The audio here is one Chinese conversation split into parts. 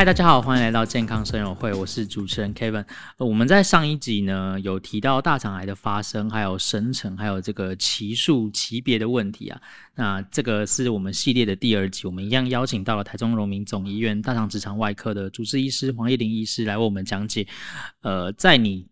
嗨，大家好，欢迎来到健康生友会，我是主持人 Kevin。我们在上一集呢有提到大肠癌的发生，还有生成，还有这个奇数、级别的问题啊。那这个是我们系列的第二集，我们一样邀请到了台中荣民总医院大肠直肠外科的主治医师黄益玲医师来为我们讲解。呃，在你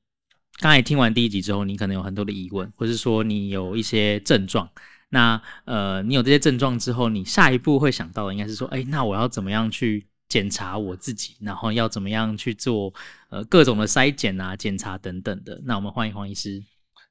刚才听完第一集之后，你可能有很多的疑问，或是说你有一些症状。那呃，你有这些症状之后，你下一步会想到的应该是说，哎，那我要怎么样去？检查我自己，然后要怎么样去做呃各种的筛检啊、检查等等的。那我们欢迎黄医师。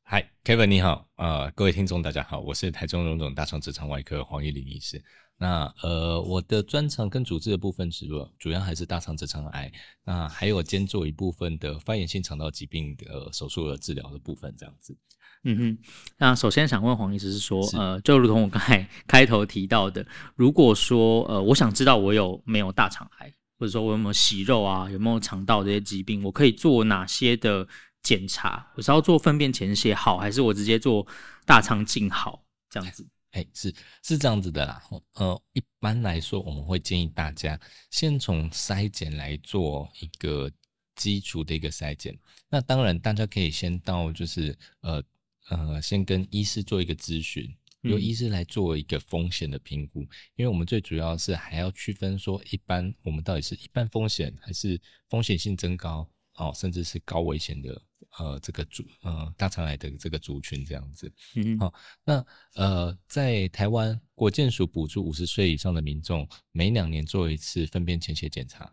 嗨，Kevin 你好，呃，各位听众大家好，我是台中荣总大肠直肠外科黄益玲医师。那呃，我的专长跟主治的部分是主要还是大肠直肠癌，那还有兼做一部分的发炎性肠道疾病的手术和治疗的部分这样子。嗯哼，那首先想问黄医师是说，是呃，就如同我刚才 开头提到的，如果说呃，我想知道我有没有大肠癌，或者说我有没有息肉啊，有没有肠道这些疾病，我可以做哪些的检查？我是要做粪便潜血好，还是我直接做大肠镜好？这样子？哎，是是这样子的啦。呃，一般来说，我们会建议大家先从筛检来做一个基础的一个筛检。那当然，大家可以先到就是呃。呃，先跟医师做一个咨询，由医师来做一个风险的评估，嗯、因为我们最主要是还要区分说，一般我们到底是一般风险，还是风险性增高哦，甚至是高危险的呃这个族呃大肠癌的这个族群这样子。嗯，好、哦，那呃在台湾国健署补助五十岁以上的民众每两年做一次粪便潜血检查。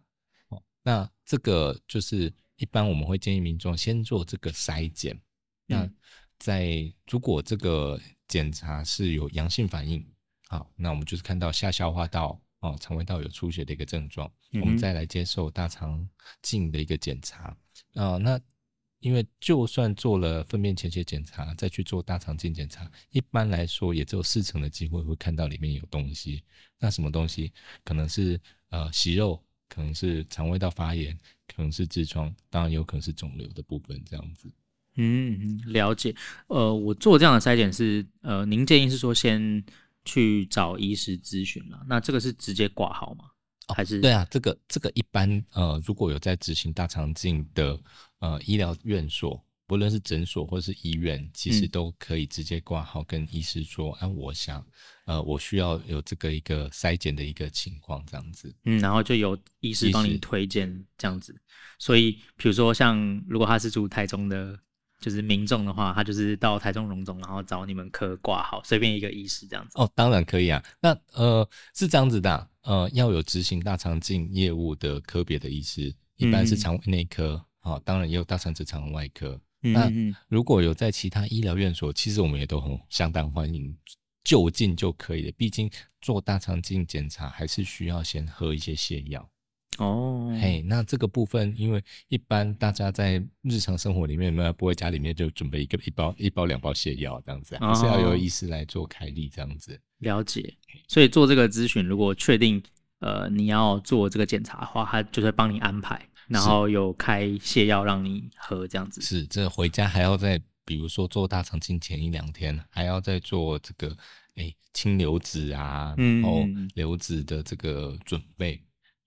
哦，那这个就是一般我们会建议民众先做这个筛检。那、嗯在如果这个检查是有阳性反应，好，那我们就是看到下消化道哦，肠胃道有出血的一个症状，嗯、我们再来接受大肠镜的一个检查啊。那因为就算做了粪便潜血检查，再去做大肠镜检查，一般来说也只有四成的机会会看到里面有东西。那什么东西？可能是呃息肉，可能是肠胃道发炎，可能是痔疮，当然有可能是肿瘤的部分这样子。嗯，了解。呃，我做这样的筛检是，呃，您建议是说先去找医师咨询了。那这个是直接挂号吗？哦、还是？对啊，这个这个一般呃，如果有在执行大肠镜的呃医疗院所，不论是诊所或是医院，其实都可以直接挂号跟医师说，哎、嗯啊，我想呃，我需要有这个一个筛检的一个情况这样子。嗯，然后就由医师帮你推荐这样子。所以，比如说像如果他是住台中的。就是民众的话，他就是到台中荣总，然后找你们科挂号，随便一个医师这样子。哦，当然可以啊。那呃是这样子的、啊，呃要有执行大肠镜业务的科别的医师，一般是肠胃内科，好、嗯哦，当然也有大肠直肠外科。那如果有在其他医疗院所，其实我们也都很相当欢迎，就近就可以了。毕竟做大肠镜检查还是需要先喝一些泻药。哦，嘿，那这个部分，因为一般大家在日常生活里面，没有不会家里面就准备一个一包一包两包泻药这样子，还是要有医师来做开立这样子。了解，所以做这个咨询，如果确定呃你要做这个检查的话，他就会帮你安排，然后有开泻药让你喝这样子。是，这回家还要再，比如说做大肠镜前一两天，还要再做这个哎清流子啊，然后流子的这个准备。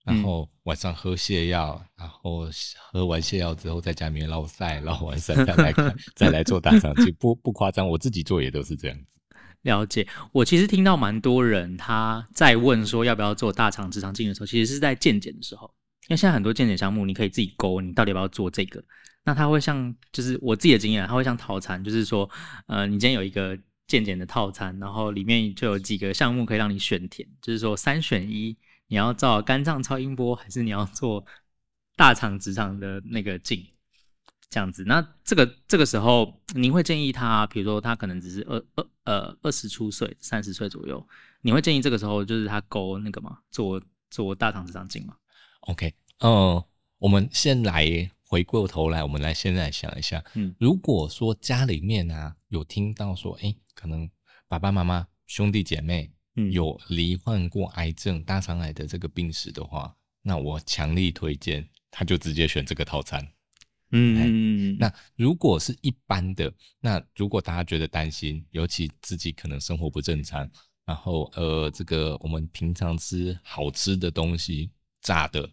然后晚上喝泻药，然后喝完泻药之后，在家里面烙赛，烙完赛再来看，再来做大肠镜，不不夸张，我自己做也都是这样子。了解，我其实听到蛮多人他在问说要不要做大肠直肠镜的时候，其实是在健检的时候，因为现在很多健检项目你可以自己勾，你到底要不要做这个？那他会像，就是我自己的经验，他会像套餐，就是说，呃，你今天有一个健检的套餐，然后里面就有几个项目可以让你选填，就是说三选一。你要照肝脏超音波，还是你要做大肠直肠的那个镜？这样子，那这个这个时候，您会建议他，比如说他可能只是二二呃二十出岁，三十岁左右，你会建议这个时候就是他勾那个吗？做做大肠直肠镜吗？OK，嗯、呃，我们先来回过头来，我们来现在想一下，嗯，如果说家里面啊有听到说，哎、欸，可能爸爸妈妈兄弟姐妹。有罹患过癌症、大肠癌的这个病史的话，那我强力推荐他就直接选这个套餐。嗯，那如果是一般的，那如果大家觉得担心，尤其自己可能生活不正常，然后呃，这个我们平常吃好吃的东西，炸的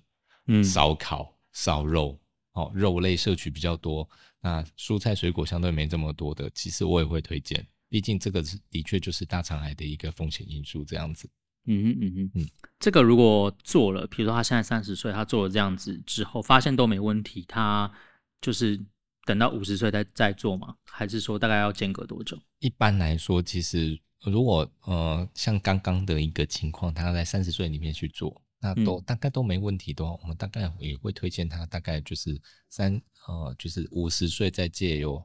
嗯，烧烤、烧肉，哦，肉类摄取比较多，那蔬菜水果相对没这么多的，其实我也会推荐，毕竟这个是的确就是大肠癌的一个风险因素，这样子。嗯嗯嗯哼嗯，这个如果做了，比如说他现在三十岁，他做了这样子之后，发现都没问题，他就是等到五十岁再再做吗？还是说大概要间隔多久？一般来说，其实如果呃像刚刚的一个情况，他在三十岁里面去做，那都、嗯、大概都没问题的话，我们大概也会推荐他大概就是三呃就是五十岁再借由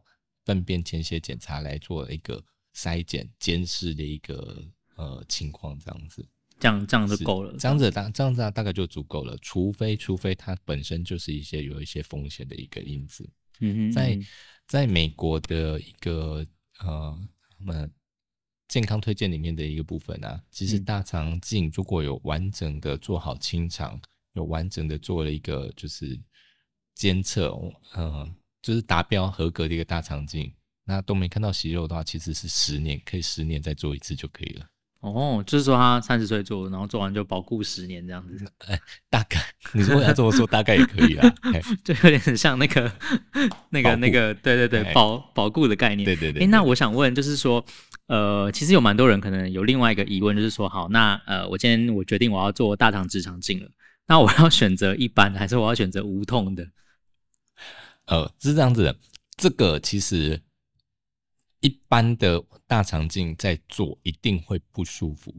粪便潜血检查来做一个筛检监视的一个。呃，情况这样子，这样这样就够了，这样子大这样子大概就足够了，除非除非它本身就是一些有一些风险的一个因子。嗯哼，在在美国的一个呃，他们健康推荐里面的一个部分啊，其实大肠镜如果有完整的做好清肠，有完整的做了一个就是监测，呃，就是达标合格的一个大肠镜，那都没看到息肉的话，其实是十年，可以十年再做一次就可以了。哦，就是说他三十岁做，然后做完就保固十年这样子。哎，大概你如果要这么说，大概也可以啊，就有点像那个、那个、那个，对对对，保保固的概念。对对对。哎，那我想问，就是说，呃，其实有蛮多人可能有另外一个疑问，就是说，好，那呃，我今天我决定我要做大肠直肠镜了，那我要选择一般的，还是我要选择无痛的？呃，是这样子的，这个其实。一般的大肠镜在做一定会不舒服，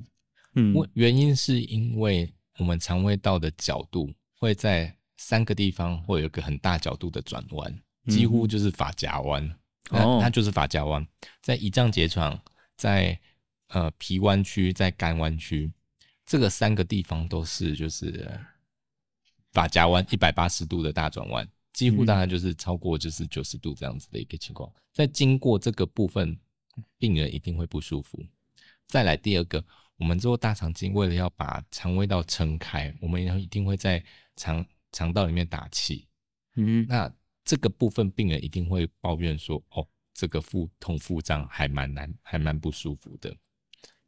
嗯，原因是因为我们肠胃道的角度会在三个地方会有一个很大角度的转弯，几乎就是发夹弯，哦，它就是发夹弯，在胰脏结肠，在呃脾弯曲，在肝弯曲，这个三个地方都是就是发夹弯一百八十度的大转弯。几乎大概就是超过就是九十度这样子的一个情况，在经过这个部分，病人一定会不舒服。再来第二个，我们做大肠镜，为了要把肠胃道撑开，我们一定会在肠肠道里面打气。嗯，那这个部分病人一定会抱怨说：“哦，这个腹痛腹胀还蛮难，还蛮不舒服的。”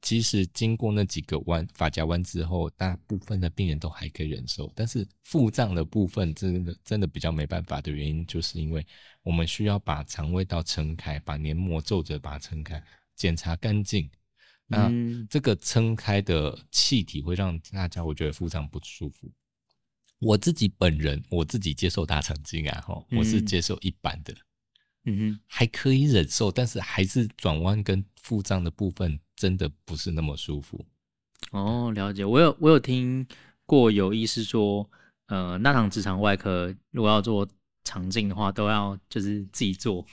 其实经过那几个弯发夹弯之后，大部分的病人都还可以忍受。但是腹胀的部分真的真的比较没办法的原因，就是因为我们需要把肠胃道撑开，把黏膜皱褶把它撑开，检查干净。那这个撑开的气体会让大家我觉得腹胀不舒服。我自己本人我自己接受大肠镜啊，哈，我是接受一般的。嗯哼，还可以忍受，但是还是转弯跟腹胀的部分真的不是那么舒服。哦，了解。我有我有听过有医师说，呃，那堂直肠外科如果要做肠镜的话，都要就是自己做，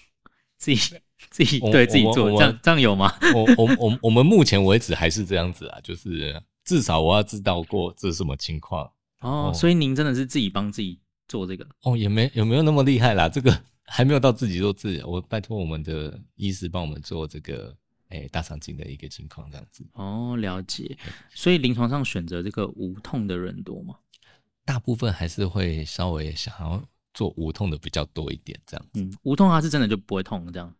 自己自己对自己做，这样这样有吗？我我我我们目前为止还是这样子啊，就是至少我要知道过这是什么情况。哦，所以您真的是自己帮自己做这个？哦，也没有没有那么厉害啦，这个。还没有到自己做自己，我拜托我们的医师帮我们做这个，哎、欸，大肠镜的一个情况这样子。哦，了解。所以临床上选择这个无痛的人多吗？大部分还是会稍微想要做无痛的比较多一点，这样子。嗯，无痛它是真的就不会痛这样？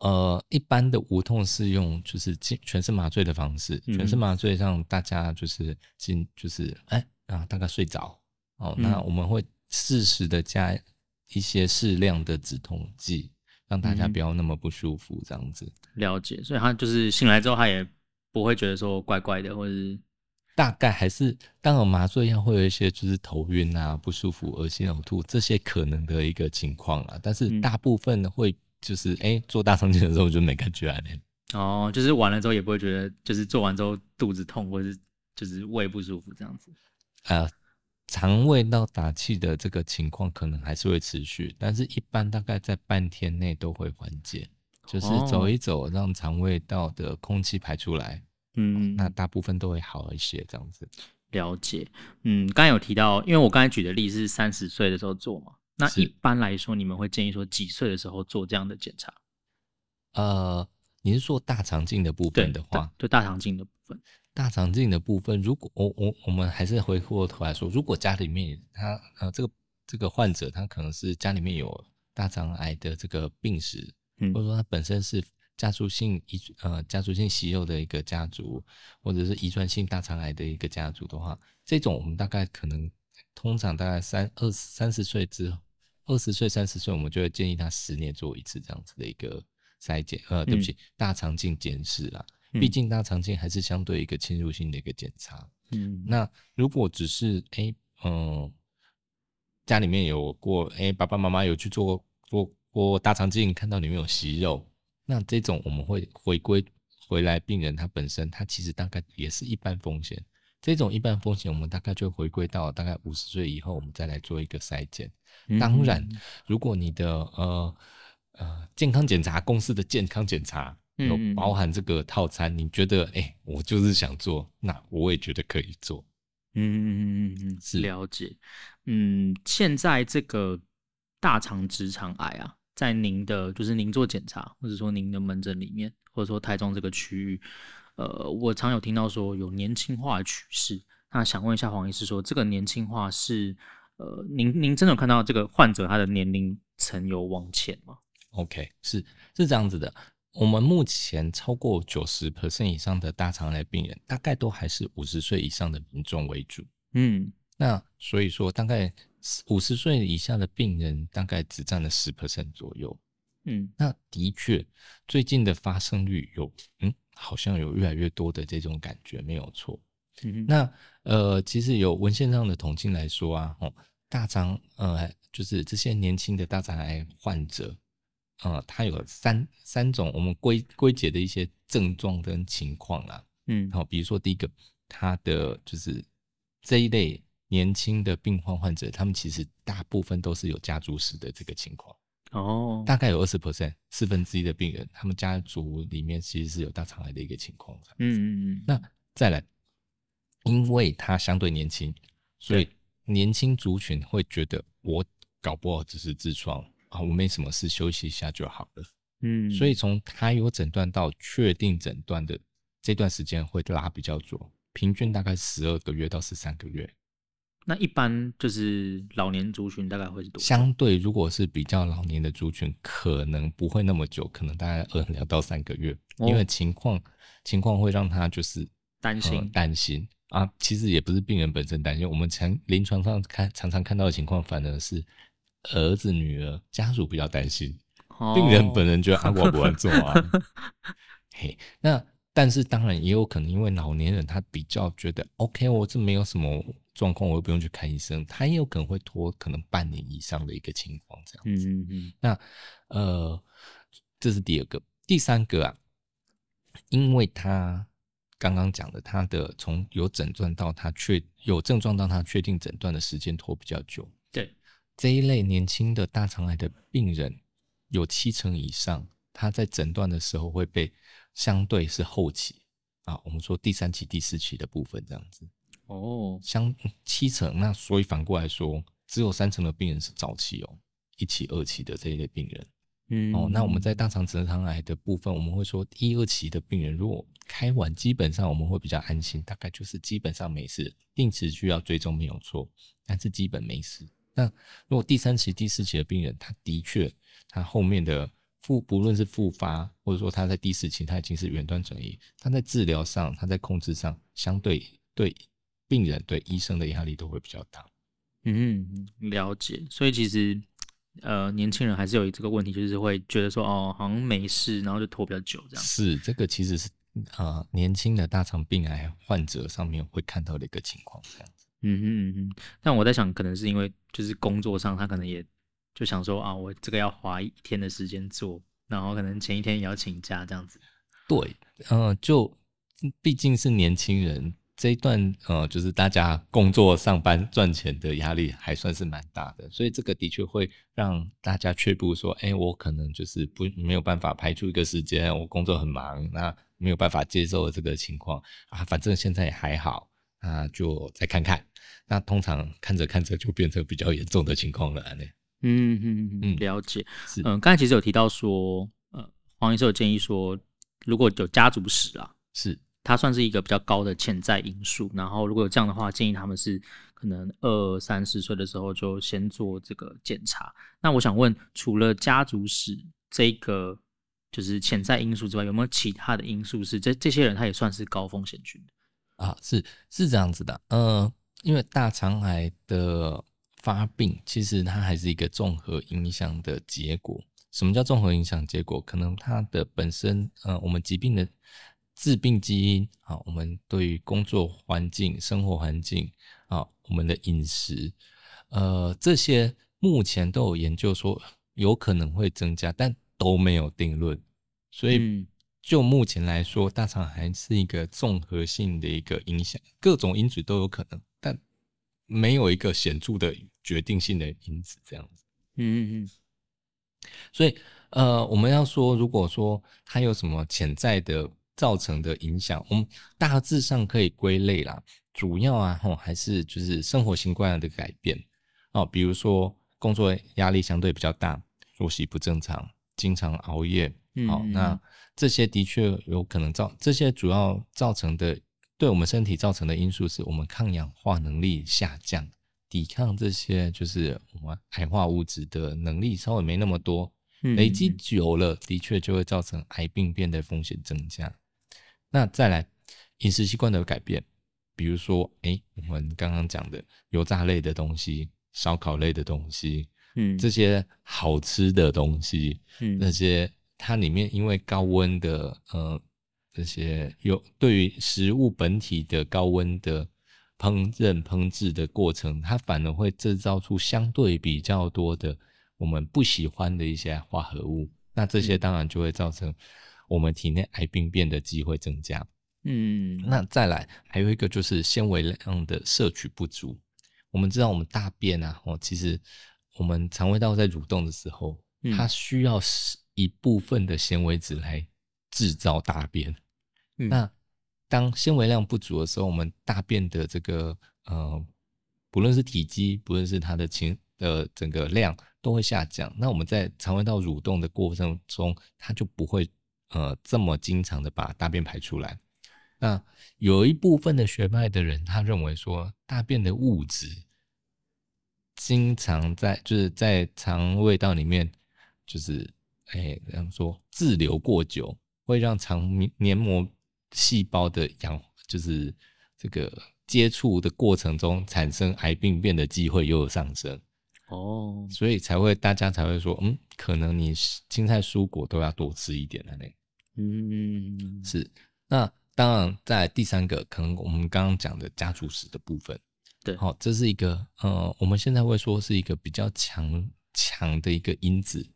呃，一般的无痛是用就是全身麻醉的方式，嗯、全身麻醉让大家就是进就是哎啊大概睡着哦，那我们会适时的加。一些适量的止痛剂，让大家不要那么不舒服，这样子。嗯，了解，所以他就是醒来之后，他也不会觉得说怪怪的，或者是大概还是当有麻醉药会有一些就是头晕啊、不舒服、恶心、呕吐这些可能的一个情况啊。但是大部分会就是哎、做大肠镜的时候就没感觉啊。哦，就是完了之后也不会觉得，就是做完之后肚子痛或者是就是胃不舒服这样子啊。呃肠胃道打气的这个情况可能还是会持续，但是一般大概在半天内都会缓解，就是走一走，让肠胃道的空气排出来，嗯，那大部分都会好一些，这样子。了解，嗯，刚才有提到，因为我刚才举的例子是三十岁的时候做嘛，那一般来说，你们会建议说几岁的时候做这样的检查？呃，你是说大肠镜的部分的话，对，大肠镜的部分。大肠镜的部分，如果我我我们还是回过头来说，如果家里面他呃这个这个患者他可能是家里面有大肠癌的这个病史，嗯，或者说他本身是家族性遗呃家族性息肉的一个家族，或者是遗传性大肠癌的一个家族的话，这种我们大概可能通常大概三二三十岁之后，二十岁三十岁，我们就会建议他十年做一次这样子的一个筛检。呃，对不起，嗯、大肠镜检视啦。毕竟大肠镜还是相对一个侵入性的一个检查。嗯，那如果只是哎，嗯、呃，家里面有过哎，爸爸妈妈有去做做过大肠镜，看到里面有息肉，那这种我们会回归回来，病人他本身他其实大概也是一般风险。这种一般风险，我们大概就回归到大概五十岁以后，我们再来做一个筛检。当然，如果你的呃呃健康检查公司的健康检查有包含这个套餐，你觉得哎，我就是想做，那我也觉得可以做。嗯嗯嗯嗯嗯，是了解。嗯，现在这个大肠直肠癌啊，在您的就是您做检查，或者说您的门诊里面，或者说台中这个区域。呃，我常有听到说有年轻化的趋势，那想问一下黄医师说，这个年轻化是呃，您您真的有看到这个患者他的年龄层有往前吗？OK，是是这样子的，我们目前超过九十 percent 以上的大肠癌病人，大概都还是五十岁以上的民众为主。嗯，那所以说大概五十岁以下的病人大概只占了十 percent 左右。嗯，那的确最近的发生率有嗯。好像有越来越多的这种感觉，没有错。嗯、嗯那呃，其实有文献上的统计来说啊，哦，大肠呃，就是这些年轻的大肠癌患者，呃，它有三三种我们归归结的一些症状跟情况啊。嗯，好，比如说第一个，他的就是这一类年轻的病患患者，他们其实大部分都是有家族史的这个情况。哦，大概有二十 percent，四分之一的病人，他们家族里面其实是有大肠癌的一个情况。嗯嗯嗯。那再来，因为他相对年轻，所以年轻族群会觉得我搞不好只是痔疮啊，我没什么事，休息一下就好了。嗯。所以从他有诊断到确定诊断的这段时间会拉比较久，平均大概十二个月到十三个月。那一般就是老年族群大概会是多？相对如果是比较老年的族群，可能不会那么久，可能大概二两到三个月，哦、因为情况情况会让他就是担心担、呃、心啊。其实也不是病人本身担心，我们常临床上看常常看到的情况，反而是儿子女儿家属比较担心，哦、病人本人觉得啊我不会做啊。嘿，那但是当然也有可能，因为老年人他比较觉得 OK，我这没有什么。状况我又不用去看医生，他也有可能会拖可能半年以上的一个情况这样子。嗯嗯嗯。那呃，这是第二个，第三个啊，因为他刚刚讲的，他的从有诊断到他确有症状到他确定诊断的时间拖比较久。对，这一类年轻的大肠癌的病人，有七成以上，他在诊断的时候会被相对是后期啊，我们说第三期、第四期的部分这样子。哦，相七成，那所以反过来说，只有三成的病人是早期哦，一期、二期的这一类病人。嗯，哦，那我们在大肠直肠癌的部分，我们会说一二期的病人，如果开完，基本上我们会比较安心，大概就是基本上没事，定期需要追踪没有错，但是基本没事。那如果第三期、第四期的病人，他的确他后面的复不论是复发，或者说他在第四期他已经是远端转移，他在治疗上，他在控制上，相对对。病人对医生的压力都会比较大，嗯，了解。所以其实，呃，年轻人还是有这个问题，就是会觉得说，哦，好像没事，然后就拖比较久这样。是，这个其实是呃年轻的大肠病癌患者上面会看到的一个情况这样子。嗯哼嗯嗯。但我在想，可能是因为就是工作上，他可能也就想说啊，我这个要花一天的时间做，然后可能前一天也要请假这样子。对，呃，就毕竟是年轻人。这一段呃，就是大家工作上班赚钱的压力还算是蛮大的，所以这个的确会让大家却步，说，哎，我可能就是不没有办法排出一个时间，我工作很忙，那没有办法接受这个情况啊，反正现在也还好，那就再看看。那通常看着看着就变成比较严重的情况了，呢。嗯嗯嗯，了解。嗯，刚才其实有提到说，呃，黄医生有建议说，如果有家族史啊，是。它算是一个比较高的潜在因素，然后如果有这样的话，建议他们是可能二三十岁的时候就先做这个检查。那我想问，除了家族史这个就是潜在因素之外，有没有其他的因素是这这些人他也算是高风险群的？啊，是是这样子的，呃，因为大肠癌的发病，其实它还是一个综合影响的结果。什么叫综合影响结果？可能它的本身，呃，我们疾病的致病基因，啊，我们对于工作环境、生活环境，啊，我们的饮食，呃，这些目前都有研究说有可能会增加，但都没有定论。所以，就目前来说，大肠癌是一个综合性的一个影响，各种因子都有可能，但没有一个显著的决定性的因子，这样子。嗯嗯嗯。所以，呃，我们要说，如果说它有什么潜在的造成的影响，我们大致上可以归类啦。主要啊，吼，还是就是生活习惯的改变哦，比如说工作压力相对比较大，作息不正常，经常熬夜，好、嗯，那这些的确有可能造这些主要造成的对我们身体造成的因素，是我们抗氧化能力下降。抵抗这些就是我们癌化物质的能力稍微没那么多，累积久了，的确就会造成癌病变的风险增加。那再来饮食习惯的改变，比如说，哎，我们刚刚讲的油炸类的东西、烧烤类的东西，嗯，这些好吃的东西，嗯，那些它里面因为高温的，呃，这些有对于食物本体的高温的。烹饪烹制的过程，它反而会制造出相对比较多的我们不喜欢的一些化合物，那这些当然就会造成我们体内癌病变的机会增加。嗯，那再来还有一个就是纤维量的摄取不足。我们知道我们大便啊，哦，其实我们肠胃道在蠕动的时候，它需要一部分的纤维质来制造大便。嗯，那当纤维量不足的时候，我们大便的这个呃，不论是体积，不论是它的情的整个量，都会下降。那我们在肠胃道蠕动的过程中，它就不会呃这么经常的把大便排出来。那有一部分的学派的人，他认为说，大便的物质经常在就是在肠胃道里面，就是哎这样说滞留过久，会让肠黏膜。细胞的氧就是这个接触的过程中产生癌病变的机会又有上升哦，所以才会大家才会说，嗯，可能你青菜蔬果都要多吃一点了呢。嗯，是。那当然，在第三个，可能我们刚刚讲的家族史的部分，对，好，这是一个呃，我们现在会说是一个比较强强的一个因子。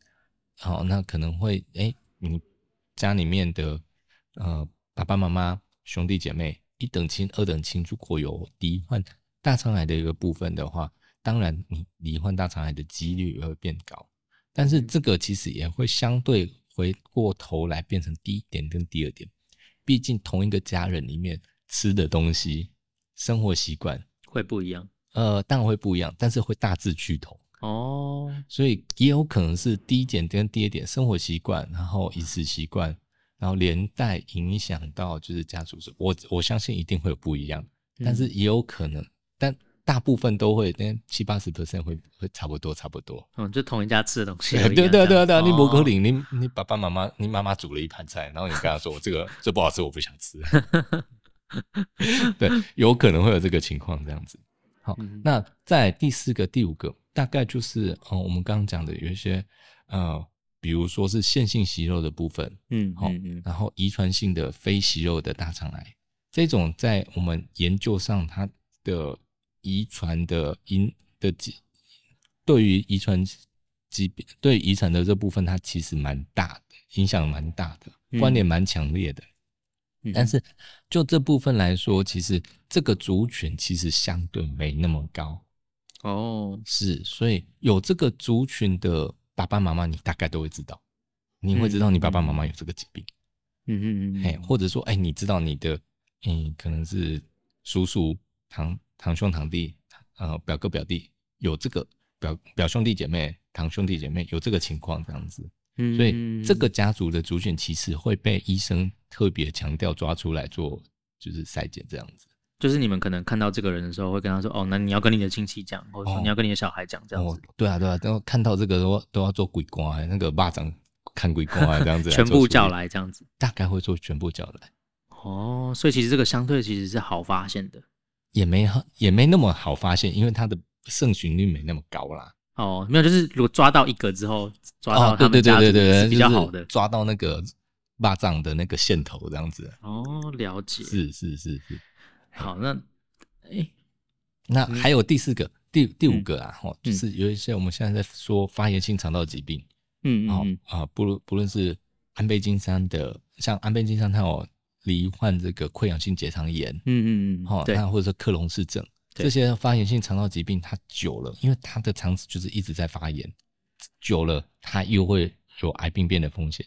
好，那可能会哎、欸，你家里面的呃。爸爸妈妈、兄弟姐妹、一等亲、二等亲，如果有罹患大肠癌的一个部分的话，当然你罹患大肠癌的几率也会变高。但是这个其实也会相对回过头来变成第一点跟第二点，毕竟同一个家人里面吃的东西、生活习惯会不一样。呃，当然会不一样，但是会大致趋同哦。所以也有可能是第一点跟第二点生活习惯，然后饮食习惯。然后连带影响到就是家族史，我我相信一定会有不一样，但是也有可能，但大部分都会，但七八十 percent 会会差不多差不多。嗯，就同一家吃的东西。对对对对对，你不可能，你你爸爸妈妈，你妈妈煮了一盘菜，然后你跟他说这个这不好吃，我不想吃。对，有可能会有这个情况这样子。好，那在第四个、第五个，大概就是哦，我们刚刚讲的有一些呃。比如说是线性息肉的部分，嗯，好，然后遗传性的非息肉的大肠癌，这种在我们研究上，它的遗传的因的疾，对于遗传疾病，对遗传的这部分，它其实蛮大的，影响蛮大的，关联蛮强烈的。嗯，但是就这部分来说，其实这个族群其实相对没那么高。哦，是，所以有这个族群的。爸爸妈妈，你大概都会知道，你会知道你爸爸妈妈有这个疾病，嗯嗯嗯，哎，或者说，哎，你知道你的，嗯，可能是叔叔、堂堂兄、堂弟，呃，表哥、表弟有这个表表兄弟姐妹、堂兄弟姐妹有这个情况这样子，嗯，所以这个家族的族群其实会被医生特别强调抓出来做，就是筛检这样子。就是你们可能看到这个人的时候，会跟他说：“哦，那你要跟你的亲戚讲，或者说你要跟你的小孩讲，这样子。”对啊，对啊，然后看到这个都都要做鬼瓜，那个巴掌看鬼瓜这样子，全部叫来这样子，大概会做全部叫来。哦，所以其实这个相对其实是好发现的。也没也没那么好发现，因为它的盛行率没那么高啦。哦，没有，就是如果抓到一个之后，抓到他们家族是比较好的，抓到那个蚂蚱的那个线头这样子。哦，了解。是是是是。好，那哎，那还有第四个、第第五个啊，哦，就是有一些我们现在在说发炎性肠道疾病，嗯嗯啊，不论不论是安倍晋三的，像安倍晋三他有罹患这个溃疡性结肠炎，嗯嗯嗯，好，那或者说克隆氏症。这些发炎性肠道疾病，它久了，因为它的肠子就是一直在发炎，久了它又会有癌病变的风险。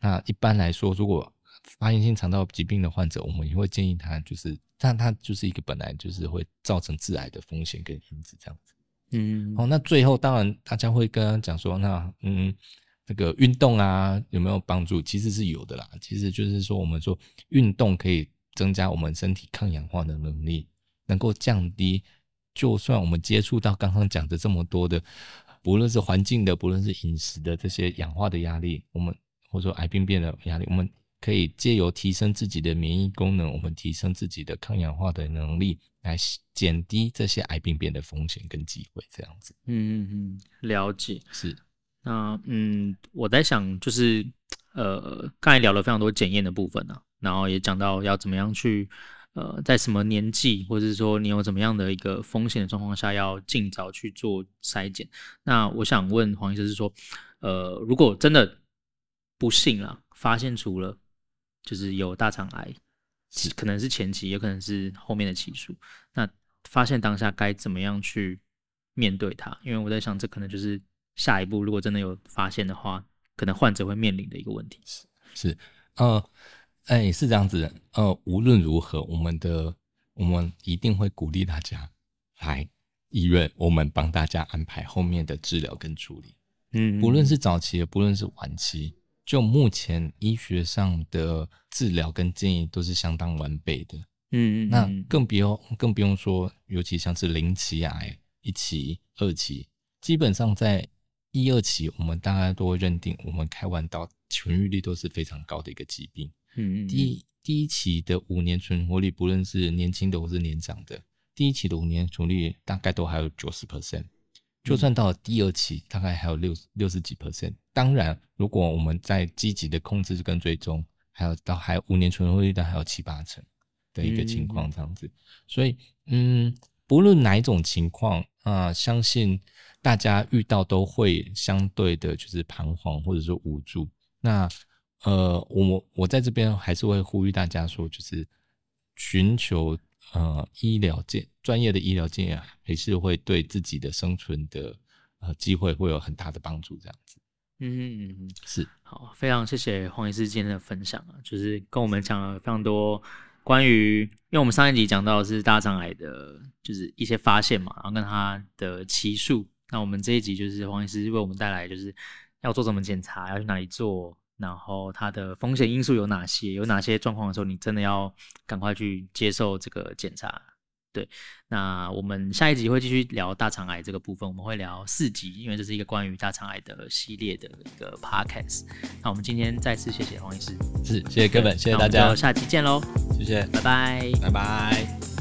那一般来说，如果发炎性肠道疾病的患者，我们也会建议他，就是但他就是一个本来就是会造成致癌的风险跟因子这样子。嗯，好，那最后当然大家会跟他讲说，那嗯，这个运动啊有没有帮助？其实是有的啦。其实就是说，我们说运动可以增加我们身体抗氧化的能力。能够降低，就算我们接触到刚刚讲的这么多的，不论是环境的，不论是饮食的这些氧化的压力，我们或者说癌病变的压力，我们可以借由提升自己的免疫功能，我们提升自己的抗氧化的能力，来减低这些癌病变的风险跟机会，这样子。嗯嗯嗯，了解。是。那嗯，我在想，就是呃，刚才聊了非常多检验的部分呢、啊，然后也讲到要怎么样去。呃，在什么年纪，或者是说你有怎么样的一个风险的状况下，要尽早去做筛检。那我想问黄医师是说，呃，如果真的不幸啊，发现除了就是有大肠癌，可能是前期，也可能是后面的期数，那发现当下该怎么样去面对它？因为我在想，这可能就是下一步，如果真的有发现的话，可能患者会面临的一个问题。是是，呃。哎，是这样子的。呃，无论如何，我们的我们一定会鼓励大家来医院，我们帮大家安排后面的治疗跟处理。嗯，不论是早期的，不论是晚期，就目前医学上的治疗跟建议都是相当完备的。嗯嗯，那更不用更不用说，尤其像是零期癌、一期、二期，基本上在一二期，我们大家都会认定，我们开完刀痊愈率都是非常高的一个疾病。嗯，第一第一期的五年存活率，不论是年轻的或是年长的，第一期的五年存活率大概都还有九十 percent，就算到了第二期，大概还有六六十几 percent。当然，如果我们在积极的控制跟追踪，还有到还有五年存活率的还有七八成的一个情况这样子。所以，嗯，不论哪一种情况啊，呃，相信大家遇到都会相对的就是彷徨或者说无助。那呃，我我在这边还是会呼吁大家说，就是寻求呃医疗界专业的医疗界啊，还是会对自己的生存的呃机会会有很大的帮助。这样子，嗯嗯嗯，是好，非常谢谢黄医师今天的分享啊，就是跟我们讲了非常多关于，因为我们上一集讲到的是大肠癌的，就是一些发现嘛，然后跟他的期数。那我们这一集就是黄医师为我们带来，就是要做什么检查，要去哪里做。然后它的风险因素有哪些？有哪些状况的时候，你真的要赶快去接受这个检查。对，那我们下一集会继续聊大肠癌这个部分，我们会聊四集，因为这是一个关于大肠癌的系列的一个 podcast。那我们今天再次谢谢黄医师，是谢谢哥本，谢谢大家，下期见喽，谢谢，拜拜，拜拜。